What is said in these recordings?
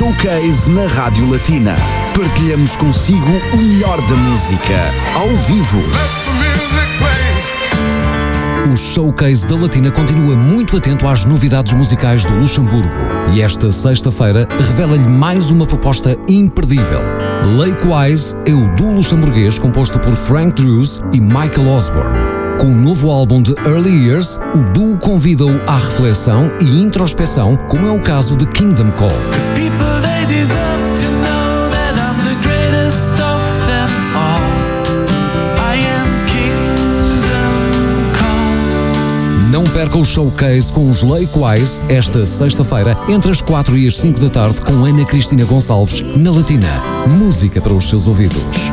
Showcase na Rádio Latina. Partilhamos consigo o melhor da música, ao vivo. O Showcase da Latina continua muito atento às novidades musicais do Luxemburgo e esta sexta-feira revela-lhe mais uma proposta imperdível. Lakewise é o duo luxemburguês composto por Frank Drews e Michael Osborne. Com o novo álbum de Early Years, o duo convida-o à reflexão e introspeção, como é o caso de Kingdom Call. Não perca o showcase com os Lakewise esta sexta-feira, entre as 4 e as 5 da tarde, com Ana Cristina Gonçalves, na Latina. Música para os seus ouvidos.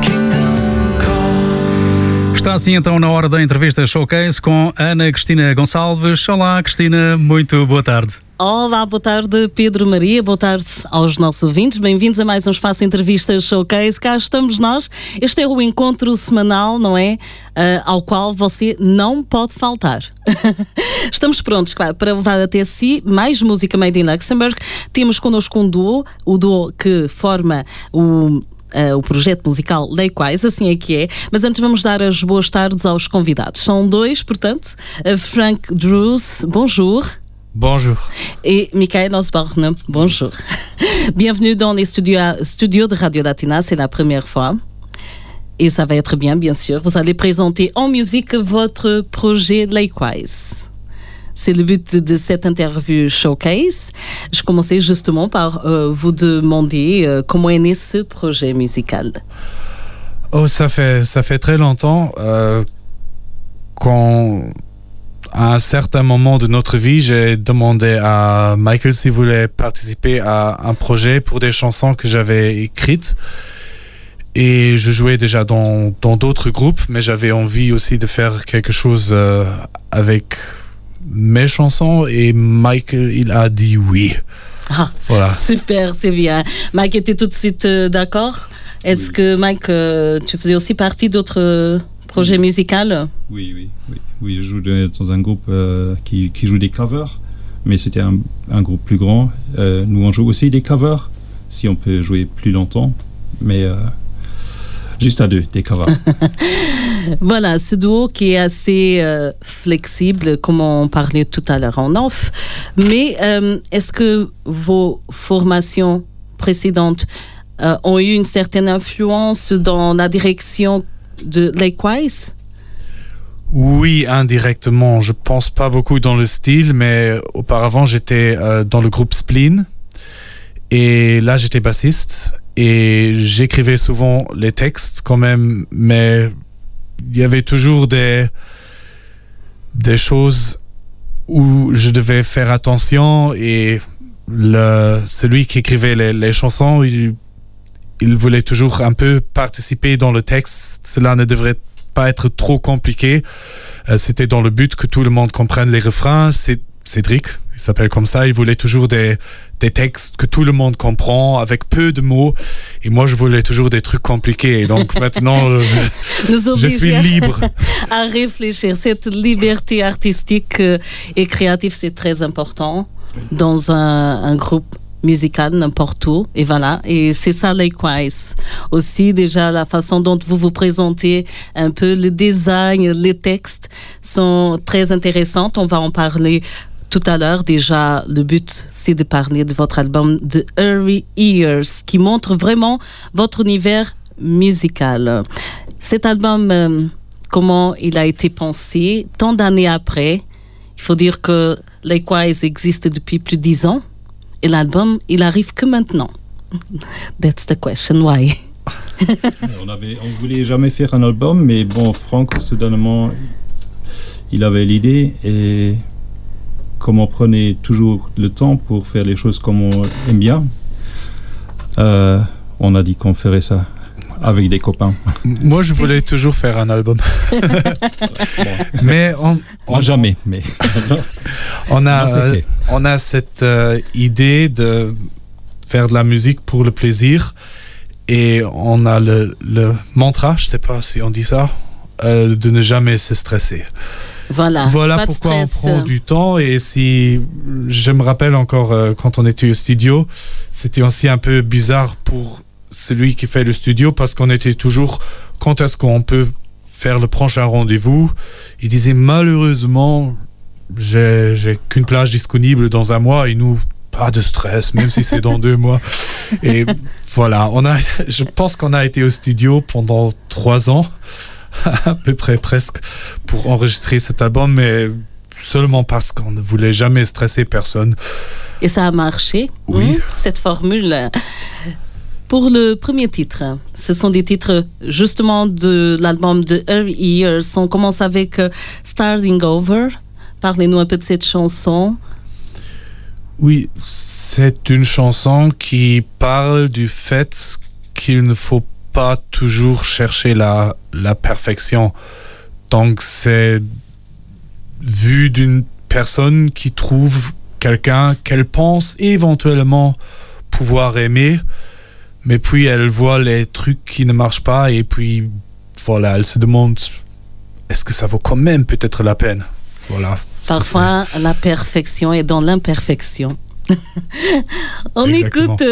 Está assim então na hora da entrevista Showcase com Ana Cristina Gonçalves. Olá, Cristina, muito boa tarde. Olá, boa tarde, Pedro Maria, boa tarde aos nossos ouvintes. Bem-vindos a mais um Espaço Entrevistas Showcase. Cá estamos nós. Este é o encontro semanal, não é? Uh, ao qual você não pode faltar. estamos prontos claro, para levar até si mais música made in Luxembourg. Temos connosco um duo, o duo que forma o uh, o projeto musical Lakewise, assim é que é. Mas antes vamos dar as boas tardes aos convidados. São dois, portanto, Frank Drews, bonjour. Bonjour. Et Michael Osborne, bonjour. Bienvenue dans les studios, studios de Radio Latina, c'est la première fois. Et ça va être bien, bien sûr. Vous allez présenter en musique votre projet Lakewise. C'est le but de cette interview showcase. Je commençais justement par euh, vous demander euh, comment est né ce projet musical? Oh, ça fait, ça fait très longtemps. Euh, à un certain moment de notre vie, j'ai demandé à Michael s'il voulait participer à un projet pour des chansons que j'avais écrites. Et je jouais déjà dans d'autres groupes, mais j'avais envie aussi de faire quelque chose avec mes chansons et Mike, il a dit oui. Ah, voilà. Super, c'est bien. Mike était tout de suite euh, d'accord? Est-ce que Mike, euh, tu faisais aussi partie d'autres projets musicaux? Oui, oui, oui, oui. Je joue dans un groupe euh, qui, qui, joue des covers, mais c'était un, un, groupe plus grand. nous, on joue aussi des covers, si on peut jouer plus longtemps. Mais juste à deux, des covers. voilà, ce duo qui est assez euh, flexible, comme on parlait tout à l'heure en off. Mais euh, est-ce que vos formations précédentes euh, ont eu une certaine influence dans la direction de Lakewise oui, indirectement. Je pense pas beaucoup dans le style, mais auparavant j'étais dans le groupe Spleen et là j'étais bassiste et j'écrivais souvent les textes quand même, mais il y avait toujours des, des choses où je devais faire attention et celui qui écrivait les, les chansons, il, il, voulait toujours un peu participer dans le texte. Cela ne devrait pas être trop compliqué. Euh, C'était dans le but que tout le monde comprenne les refrains. C'est Cédric, il s'appelle comme ça, il voulait toujours des, des textes que tout le monde comprend avec peu de mots. Et moi, je voulais toujours des trucs compliqués. Et donc maintenant, je, je suis libre. à réfléchir. Cette liberté artistique euh, et créative, c'est très important dans un, un groupe musical n'importe où et voilà et c'est ça Likewise aussi déjà la façon dont vous vous présentez un peu le design les textes sont très intéressants on va en parler tout à l'heure, déjà, le but, c'est de parler de votre album The Early Years, qui montre vraiment votre univers musical. Cet album, euh, comment il a été pensé? Tant d'années après Il faut dire que Likewise existe depuis plus de dix ans et l'album, il arrive que maintenant. That's the question, why? On avait, voulait jamais faire un album, mais bon, Franck, soudainement, il avait l'idée et comme on prenait toujours le temps pour faire les choses comme on aime bien, euh, on a dit qu'on ferait ça avec des copains. Moi, je voulais toujours faire un album. bon. Mais on, on jamais. Mais on a, on a cette euh, idée de faire de la musique pour le plaisir et on a le, le mantra, je sais pas si on dit ça, euh, de ne jamais se stresser. Voilà. Voilà pourquoi on prend du temps. Et si je me rappelle encore euh, quand on était au studio, c'était aussi un peu bizarre pour celui qui fait le studio parce qu'on était toujours quand est-ce qu'on peut faire le prochain rendez-vous? Il disait malheureusement, j'ai qu'une plage disponible dans un mois et nous pas de stress, même si c'est dans deux mois. Et voilà, on a, je pense qu'on a été au studio pendant trois ans, à peu près presque, pour enregistrer cet album, mais seulement parce qu'on ne voulait jamais stresser personne. Et ça a marché, oui. Hein, cette formule. Pour le premier titre, ce sont des titres justement de l'album de Early Years. On commence avec euh, Starting Over. Parlez-nous un peu de cette chanson. Oui, c'est une chanson qui parle du fait qu'il ne faut pas toujours chercher la, la perfection. Donc c'est vu d'une personne qui trouve quelqu'un qu'elle pense éventuellement pouvoir aimer, mais puis elle voit les trucs qui ne marchent pas et puis voilà, elle se demande est-ce que ça vaut quand même peut-être la peine? Voilà. Parfois, la perfection est dans l'imperfection. on écoute,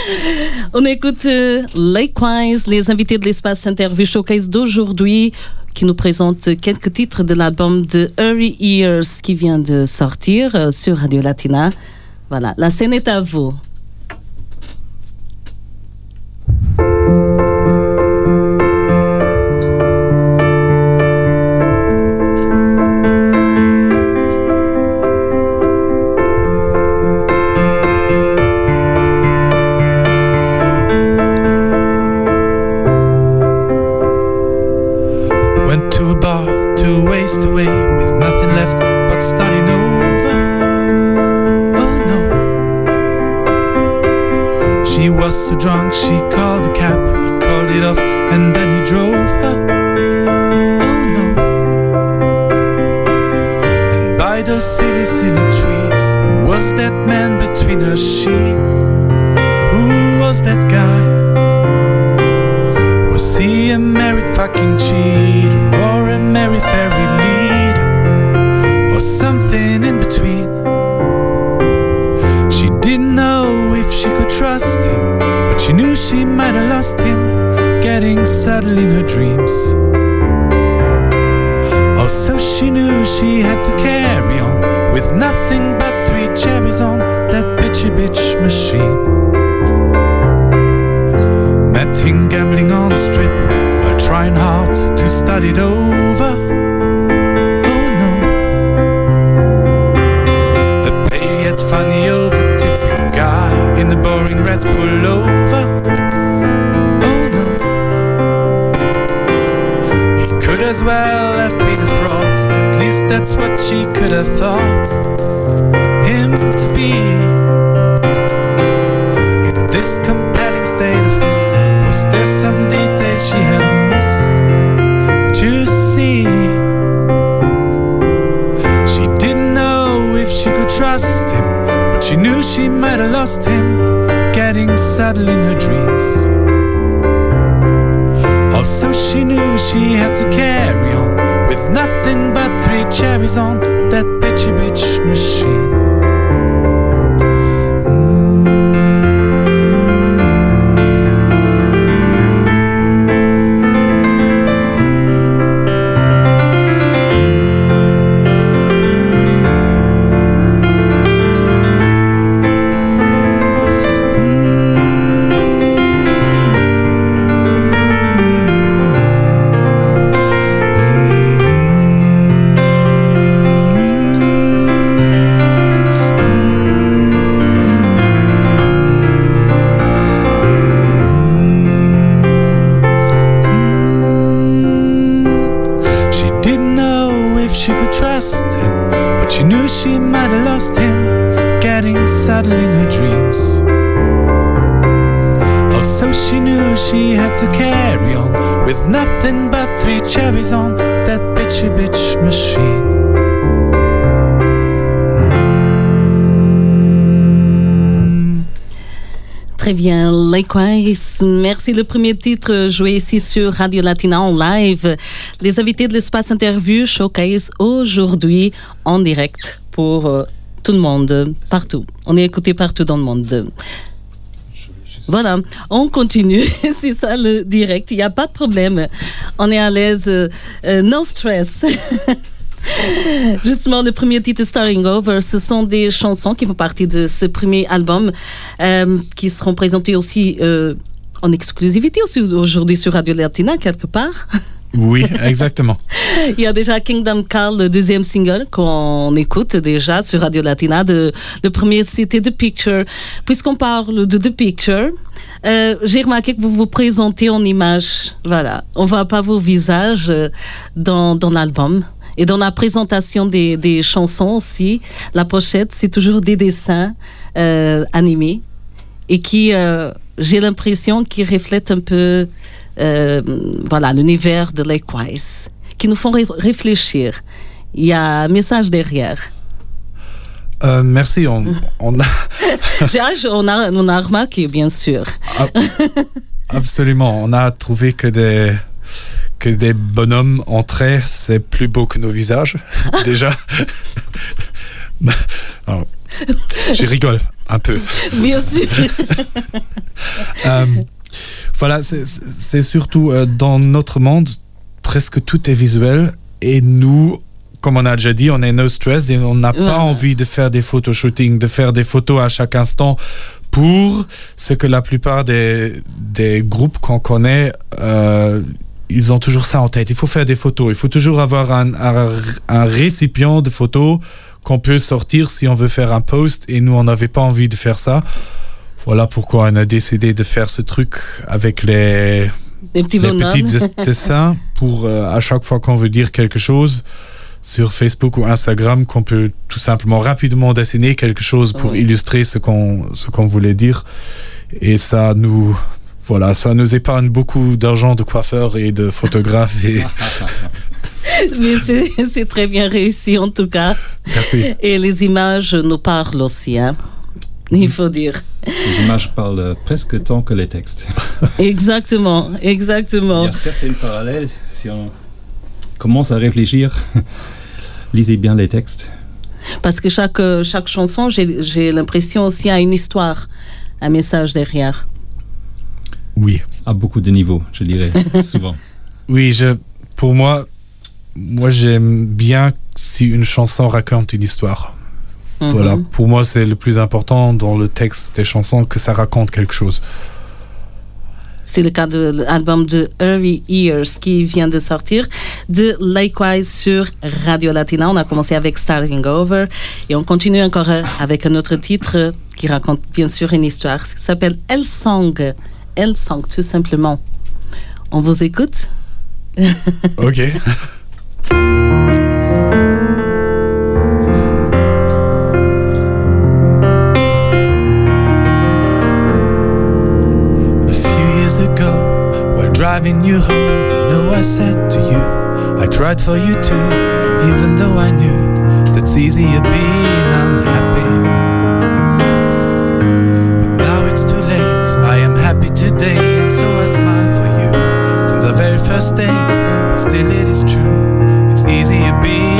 on écoute euh, Likewise, les invités de l'espace interview showcase d'aujourd'hui, qui nous présentent quelques titres de l'album de Early Years qui vient de sortir euh, sur Radio Latina. Voilà, la scène est à vous. nights. Who was that guy? Was he a married fucking cheater or a merry fairy leader or something in between? She didn't know if she could trust him, but she knew she might have lost him, getting settled in her dreams. Also, she knew she had to carry on with nothing but three cherries on itchy bitch machine. Met him gambling on the strip while trying hard to study it over. Oh no. A pale yet funny over tipping guy in a boring red pullover. Oh no. He could as well have been a fraud, at least that's what she could have thought him to be. In this compelling state of his was there some detail she had missed to see? She didn't know if she could trust him but she knew she might have lost him getting settled in her dreams. Also she knew she had to carry on with nothing but three cherries on that bitchy bitch machine. Très bien, Likewise. Merci. Le premier titre joué ici sur Radio Latina en live. Les invités de l'espace interview showcase aujourd'hui en direct pour euh, tout le monde, partout. On est écouté partout dans le monde. Voilà, on continue. C'est ça le direct. Il n'y a pas de problème. On est à l'aise. Euh, no stress. Justement, le premier titre Starting Over, ce sont des chansons qui font partie de ce premier album euh, qui seront présentées aussi euh, en exclusivité aujourd'hui sur Radio Latina, quelque part. Oui, exactement. Il y a déjà Kingdom Call, le deuxième single qu'on écoute déjà sur Radio Latina. De, le premier, c'était The Picture. Puisqu'on parle de The Picture, euh, j'ai remarqué que vous vous présentez en image. Voilà. On ne voit pas vos visages euh, dans, dans l'album. Et dans la présentation des, des chansons aussi, la pochette, c'est toujours des dessins euh, animés et qui, j'ai l'impression, qui reflètent un peu euh, voilà, l'univers de Likewise, qui nous font ré réfléchir. Il y a un message derrière. Euh, merci. On, on, a... on, a, on a remarqué, bien sûr. Absolument. On a trouvé que des que des bonhommes en trait, c'est plus beau que nos visages, déjà. Alors, je rigole un peu. Bien sûr. euh, voilà, c'est surtout euh, dans notre monde, presque tout est visuel et nous, comme on a déjà dit, on est no stress et on n'a ouais. pas envie de faire des photoshooting, de faire des photos à chaque instant pour ce que la plupart des, des groupes qu'on connaît euh, ils ont toujours ça en tête. Il faut faire des photos. Il faut toujours avoir un, un, un récipient de photos qu'on peut sortir si on veut faire un post et nous, on n'avait pas envie de faire ça. Voilà pourquoi on a décidé de faire ce truc avec les, les petits, les petits dessins pour euh, à chaque fois qu'on veut dire quelque chose sur Facebook ou Instagram qu'on peut tout simplement rapidement dessiner quelque chose pour oui. illustrer ce qu'on ce qu'on voulait dire et ça nous voilà, ça nous épargne beaucoup d'argent de coiffeurs et de photographes. Et... Mais c'est très bien réussi en tout cas. Merci. Et les images nous parlent aussi, hein? il faut dire. Les images parlent presque tant que les textes. exactement, exactement. Il y a certains parallèles. Si on commence à réfléchir, lisez bien les textes. Parce que chaque, chaque chanson, j'ai l'impression aussi a une histoire, un message derrière. Oui. À beaucoup de niveaux, je dirais, souvent. Oui, je, pour moi, moi j'aime bien si une chanson raconte une histoire. -hmm. Voilà, pour moi c'est le plus important dans le texte des chansons que ça raconte quelque chose. C'est le cas de l'album de Early Years qui vient de sortir de Likewise sur Radio Latina. On a commencé avec Starting Over et on continue encore avec un autre titre qui raconte bien sûr une histoire qui s'appelle El Song. El Song, tout simplement. On vous écoute Ok. driving you home, you know I said to you, I tried for you too, even though I knew that's easier being unhappy. But now it's too late, I am happy today, and so I smile for you. Since our very first date, but still it is true, it's easier being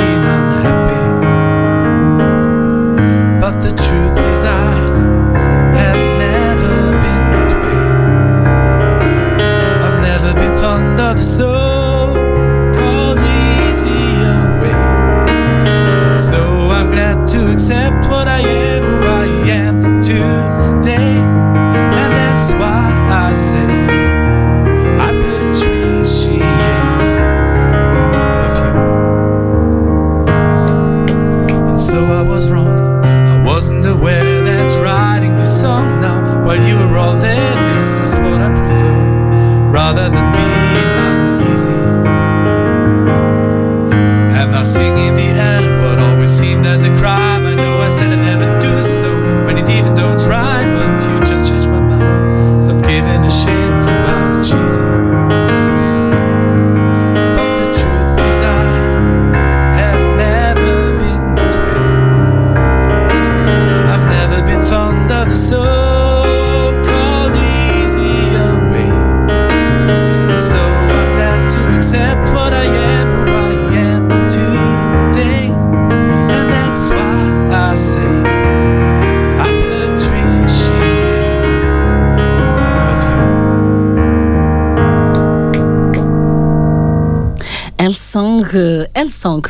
Sang.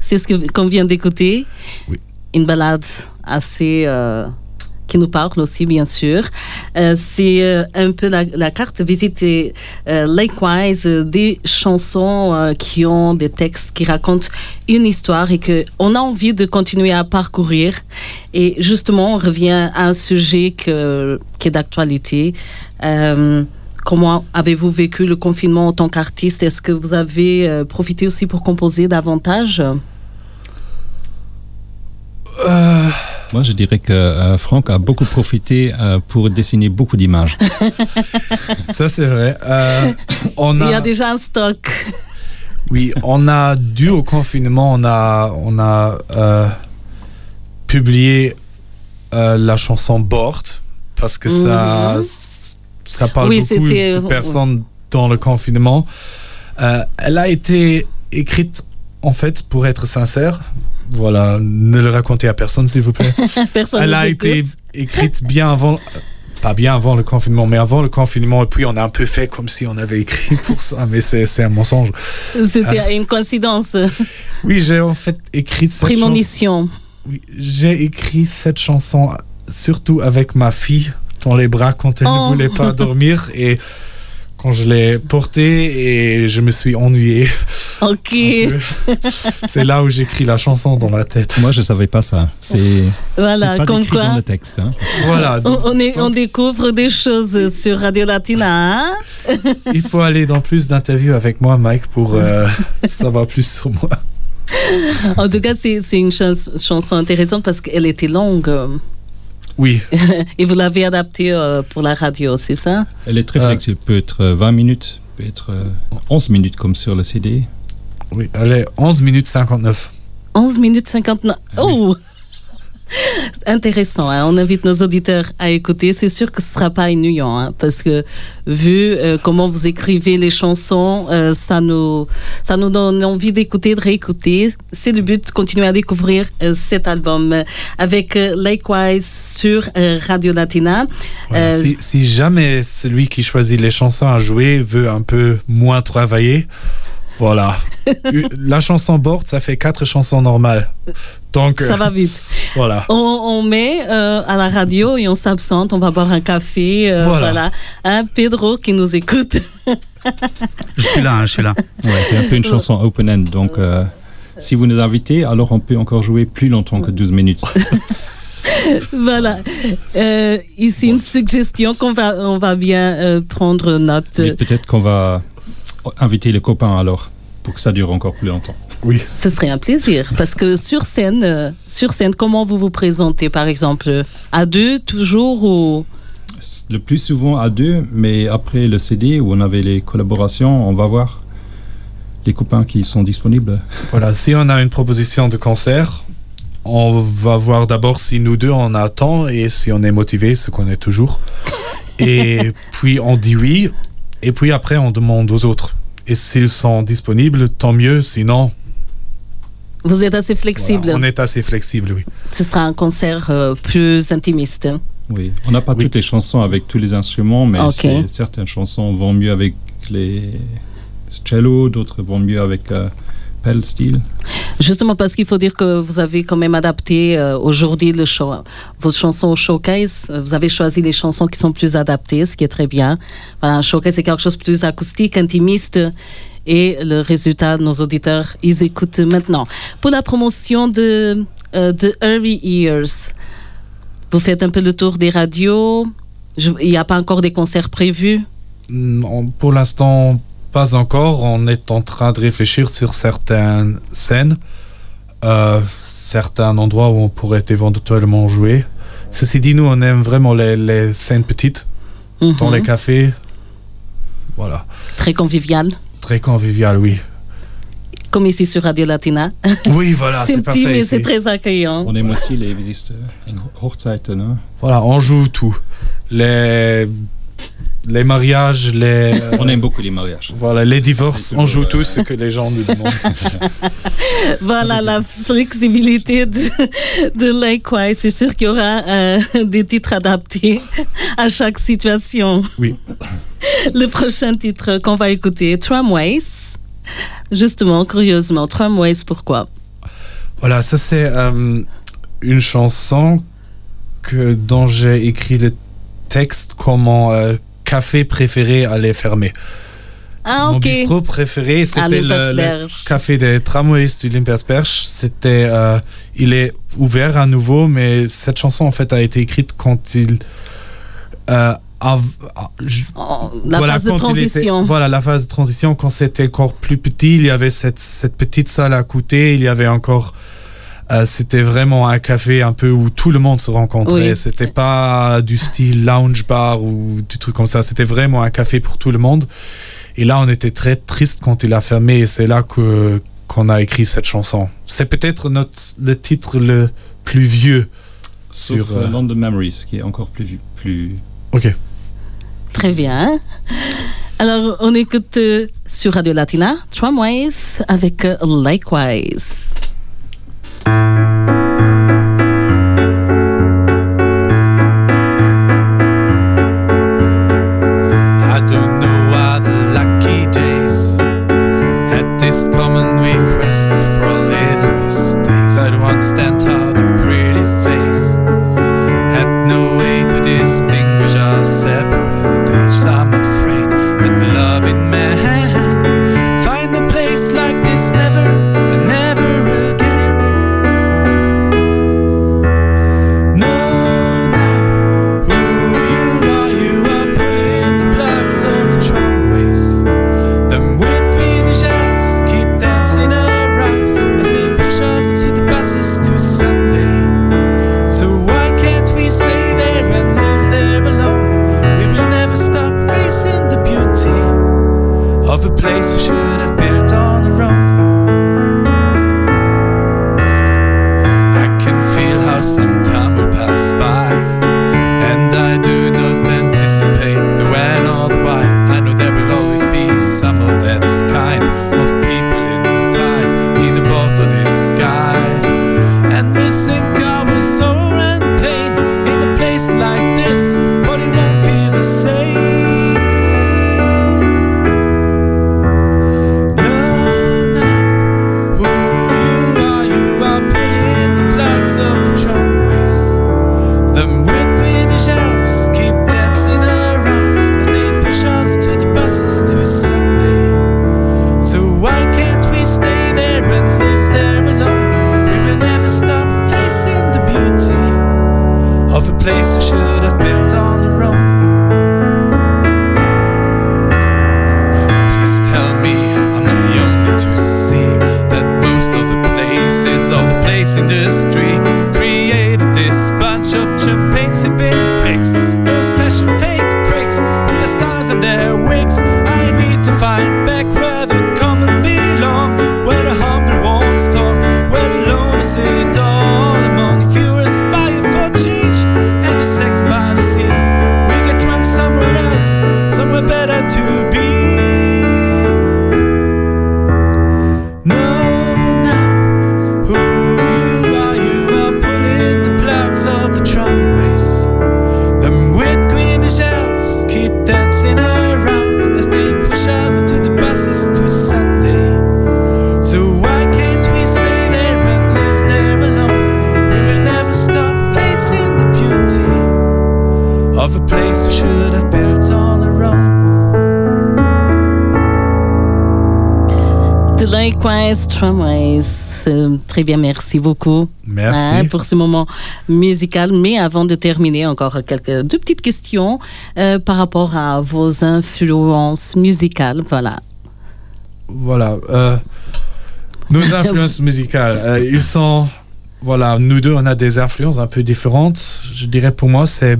C'est ce qu'on vient d'écouter. Oui. Une balade assez. euh, qui nous parle aussi, bien sûr. Euh, c'est euh, un peu la, la carte visite et likewise des chansons qui ont des textes qui racontent une histoire et que on a envie de continuer à parcourir. Et justement, on revient à un sujet que, qui est d'actualité. Euh, Comment avez-vous vécu le confinement en tant qu'artiste? Est-ce que vous avez euh, profité aussi pour composer davantage? Moi, je dirais que euh, Franck a beaucoup profité euh, pour dessiner beaucoup d'images. Ça, c'est vrai. Euh, on Il y a, a déjà un stock. oui, on a dû au confinement, on a, on a euh, publié euh, la chanson Board parce que ça, Mhm. Ça parle Oui, beaucoup de personnes dans le confinement. Euh, elle a été écrite en fait pour être sincère. Voilà, ne le racontez à personne s'il vous plaît. Personne Elle a été écrite bien avant, pas bien avant le confinement, mais avant le confinement. Et puis on a un peu fait comme si on avait écrit pour ça, mais c'est un mensonge. C'était une coïncidence. Oui, j'ai en fait écrit cette chanson. Prémonition. Oui, j'ai écrit cette chanson surtout avec ma fille dans les bras quand elle Oh. ne voulait pas dormir et quand je l'ai portée et je me suis ennuyé. Ok. C'est là où j'écris la chanson dans la tête. Moi, je savais pas ça. C'est Voilà, pas comme décrit dans quoi. le texte. hein. Voilà, On, donc, on est, on découvre des choses sur Radio Latina. hein? il faut aller dans plus d'interviews avec moi, Mike, pour euh, savoir plus sur moi. En tout cas, c'est c'est une chans- chanson intéressante parce qu'elle était longue. Euh, Oui, Et vous l'avez adaptée euh, pour la radio, c'est ça? Elle est très Euh. flexible. Peut être euh, 20 minutes, peut être euh, 11 minutes comme sur le CD. oui, elle est 11 minutes 59. 11 minutes 59. Oh Intéressant, hein. on invite nos auditeurs à écouter. C'est sûr que ce ne sera pas ennuyant, hein, parce que vu euh, comment vous écrivez les chansons, euh, ça, nous, ça nous donne envie d'écouter, de réécouter. C'est le but de continuer à découvrir euh, cet album euh, avec euh, Likewise sur Radio Latina. Voilà, si, si jamais celui qui choisit les chansons à jouer veut un peu moins travailler, voilà. La chanson board, ça fait quatre chansons normales. Donc, Ça va vite. voilà. On, on met euh, à la radio et on s'absente, on va boire un café. euh, Voilà. voilà. Hein, Pedro qui nous écoute. Je suis là, hein, je suis là. Ouais, c'est un peu une chanson open-end. Donc, euh, si vous nous invitez, alors on peut encore jouer plus longtemps que 12 minutes. voilà. Euh, ici, une suggestion qu'on va, on va bien euh, prendre note. Peut-être qu'on va inviter les copains alors, pour que ça dure encore plus longtemps. Oui. Ce serait un plaisir parce que sur scène, euh, sur scène, comment vous vous présentez, par exemple, à deux toujours ou? Le plus souvent à deux, mais après le CD où on avait les collaborations, on va voir les copains qui sont disponibles. Voilà, si on a une proposition de concert, on va voir d'abord si nous deux on a temps et si on est motivé, ce qu'on est toujours. Et puis on dit oui, et puis après on demande aux autres. Et s'ils sont disponibles, tant mieux, sinon vous êtes assez flexible voilà, on est assez flexible, oui. Ce sera un concert euh, plus intimiste. Oui, on n'a pas Oui. toutes les chansons avec tous les instruments, mais certaines chansons vont mieux avec les cello, d'autres vont mieux avec euh, Justement parce qu'il faut dire que vous avez quand même adapté euh, aujourd'hui le show, vos chansons au showcase. Vous avez choisi les chansons qui sont plus adaptées, ce qui est très bien. Voilà, un showcase c'est quelque chose de plus acoustique, intimiste. Et le résultat, nos auditeurs, ils écoutent maintenant. Pour la promotion de, euh, de Early Years, vous faites un peu le tour des radios. Il n'y a pas encore des concerts prévus? Non, pour l'instant, pas encore. On est en train de réfléchir sur certaines scènes, euh, certains endroits où on pourrait éventuellement jouer. Ceci dit, nous, on aime vraiment les, les scènes petites, dans Mhm. les cafés. Voilà. Très convivial, Très convivial, oui. comme ici sur Radio Latina. Oui, voilà, c'est c'est petit, parfait. mais c'est très accueillant. On aime aussi les visites en Hochzeiten. Hein? Voilà, on joue tout. Les, les mariages, les, euh, On aime beaucoup les mariages. voilà, les divorces, on joue toujours, tout ce que les gens nous demandent. Voilà la flexibilité de, de Likewise. C'est sûr qu'il y aura euh, des titres adaptés à chaque situation. Oui. Le prochain titre qu'on va écouter, Tramways. Justement, curieusement, Tramways, pourquoi? Voilà, ça c'est euh, une chanson que, dont j'ai écrit le texte comme mon euh, café préféré allait fermer. Ah, Mon ok. bistrot préféré, c'était le, café des tramways du Limpersberg. C'était, euh, il est ouvert à nouveau, mais cette chanson en fait a été écrite quand il, euh, av- je- Oh, la voilà, phase de était- transition. voilà, la phase de transition, quand c'était encore plus petit, il y avait cette, cette petite salle à côté, il y avait encore. Euh, c'était vraiment un café un peu où tout le monde se rencontrait. Oui. C'était pas du style lounge bar ou du truc comme ça. C'était vraiment un café pour tout le monde. Et là, on était très triste quand il a fermé. Et c'est là que qu'on a écrit cette chanson. C'est peut-être notre le titre le plus vieux. Sauf Sur, euh, euh, London Memories, qui est encore plus, plus Ok. Très bien. Alors, on écoute euh, sur Radio Latina, Tramways avec euh, Likewise. Très bien, merci beaucoup. Merci. hein, pour ce moment musical. Mais avant de terminer, encore quelques deux petites questions euh, par rapport à vos influences musicales. Voilà. Voilà. euh, nos influences musicales, euh, ils sont. Voilà, nous deux, on a des influences un peu différentes. Je dirais pour moi, c'est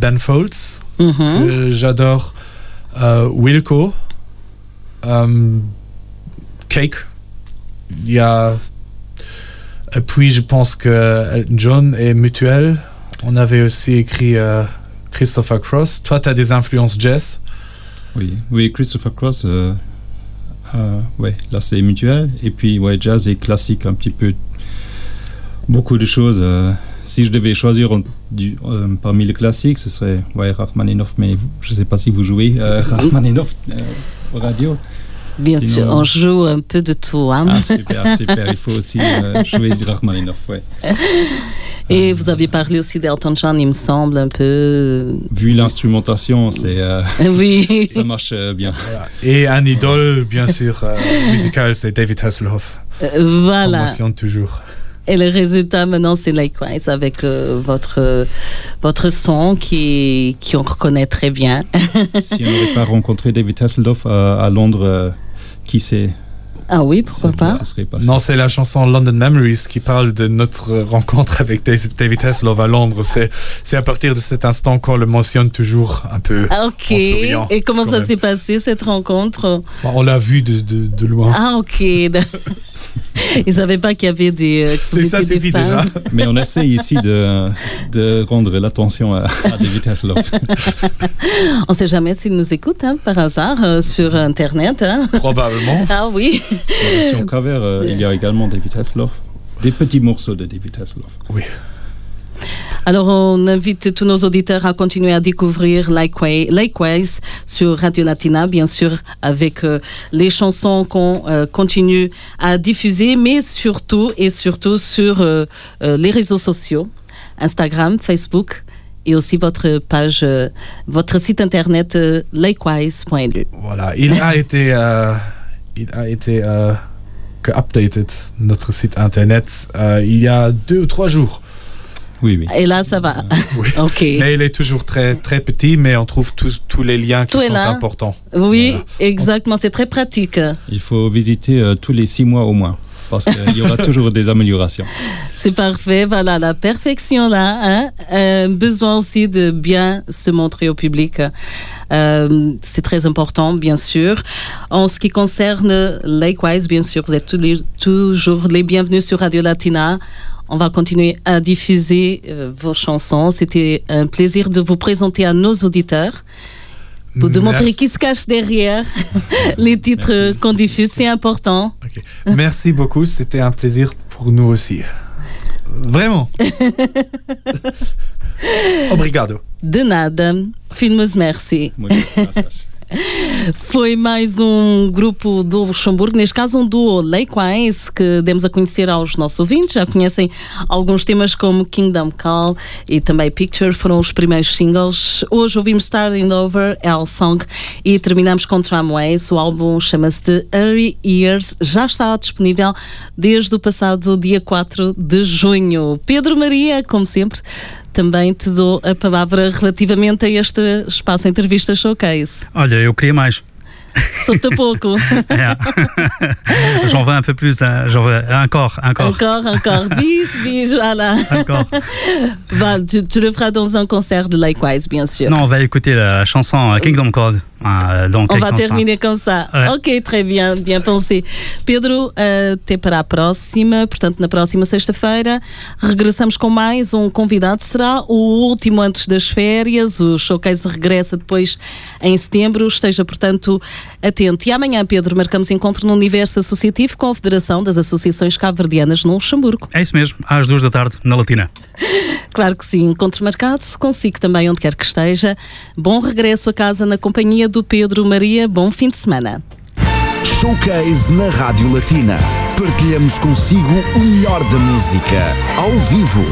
Ben Folds. Mhm. J'adore Wilco. Cake. Il y a. Et puis, je pense que John et Mutuel. On avait aussi écrit euh, Christopher Cross. Toi, tu as des influences jazz? Oui, oui, Christopher Cross, euh, euh, ouais, là c'est mutuel. Et puis, ouais, jazz et classique, un petit peu. Beaucoup de choses. euh, si je devais choisir en- du, euh, parmi les classiques, ce serait ouais, Rachmaninoff, mais je ne sais pas si vous jouez euh, Rachmaninoff euh, au radio. Bien Sinon- sûr, on joue un peu de tout. Hein? Ah, super, super. Il faut aussi euh, jouer du Rachmaninoff, ouais. Et vous avez parlé aussi d'Elton John, il me semble, un peu. Vu l'instrumentation, c'est, euh, Oui. ça marche euh, bien. Et un idole, bien sûr, euh, musical, c'est David Hasselhoff. Euh, On voilà. mentionne toujours. Et le résultat maintenant, c'est Likewise avec euh, votre, euh, votre son qui, qui on reconnaît très bien. Si on n'avait pas rencontré David Hasselhoff à, à Londres, euh, qui sait Ah oui, pourquoi pas. Non, c'est la chanson London Memories qui parle de notre rencontre avec David Hasselhoff à Londres. C'est, c'est à partir de cet instant qu'on le mentionne toujours un peu. Ah, Ok. En souriant, Et comment ça s'est passé cette rencontre? Bon, On l'a vu de, de, de loin. Ah ok. Ils ne savaient pas qu'il y avait des. euh, C'est ça suffit déjà. Mais on essaie ici de, de rendre l'attention à, à David Hasselhoff. On ne sait jamais s'ils nous écoutent hein, par hasard euh, sur Internet. hein. Probablement. Ah oui. La version cover, euh, il y a également David Hasselhoff. Des petits morceaux de David Hasselhoff. Oui. Alors, on invite tous nos auditeurs à continuer à découvrir Likewise, Likewise sur Radio Latina, bien sûr, avec euh, les chansons qu'on euh, continue à diffuser, mais surtout et surtout sur euh, euh, les réseaux sociaux, Instagram, Facebook et aussi votre page, euh, votre site internet euh, likewise.lu. Voilà. Il a été, euh, il a été euh, que updated notre site internet euh, il y a deux ou trois jours. Oui, oui. Et là, ça va. Oui. ok. Mais il est toujours très très petit, mais on trouve tous tous les liens qui Tout sont là. importants. Oui, Voilà. exactement. C'est très pratique. Il faut visiter euh, tous les six mois au moins. Parce qu'il y aura toujours des améliorations. C'est parfait, voilà, la perfection là. Hein? Euh, besoin aussi de bien se montrer au public. Euh, c'est très important, bien sûr. En ce qui concerne Likewise, bien sûr, vous êtes tous les- toujours les bienvenus sur Radio Latina. On va continuer à diffuser euh, vos chansons. C'était un plaisir de vous présenter à nos auditeurs. Pour de montrer Merci. qui se cache derrière les titres qu'on diffuse, c'est important. Merci beaucoup, c'était un plaisir pour nous aussi. Vraiment. Obrigado. De nada. Filmes merci. Muito. Foi mais um grupo do Luxemburgo, neste caso um duo Likewise, que demos a conhecer aos nossos ouvintes. Já conhecem alguns temas como Kingdom Call e também Picture, foram os primeiros singles. Hoje ouvimos Starting Over, L Song e terminamos com Tramways. O álbum chama-se The Early Years, já está disponível desde o passado dia 4 de junho. Pedro Maria, como sempre, também te dou a palavra relativamente a este espaço entrevista showcase. Olha, eu queria mais. Pouco. É. J'en veux un peu plus. hein. J'en veux encore, encore, Encore, encore. Bis, bis, voilà. encore. Va, tu, tu le feras dans un concert de Likewise, bien sûr. Non, on va écouter la chanson euh, Kingdom Code. hein, dans On quelques va instants. terminer comme ça. Ok, très bien, bien pensé. Pedro, até para a próxima. Portanto, na próxima sexta-feira regressamos com mais um convidado. Será o último antes das férias. O showcase regressa depois em setembro. Esteja, portanto, atento. E amanhã, Pedro, marcamos encontro no Universo Associativo com a Federação das Associações Cabo-Verdianas no Luxemburgo. É isso mesmo, às duas da tarde, na Latina. Claro que sim, encontro marcado, consigo também onde quer que esteja. Bom regresso a casa na companhia do Pedro Maria, bom fim de semana. Showcase na Rádio Latina. Partilhamos consigo o melhor da música, ao vivo.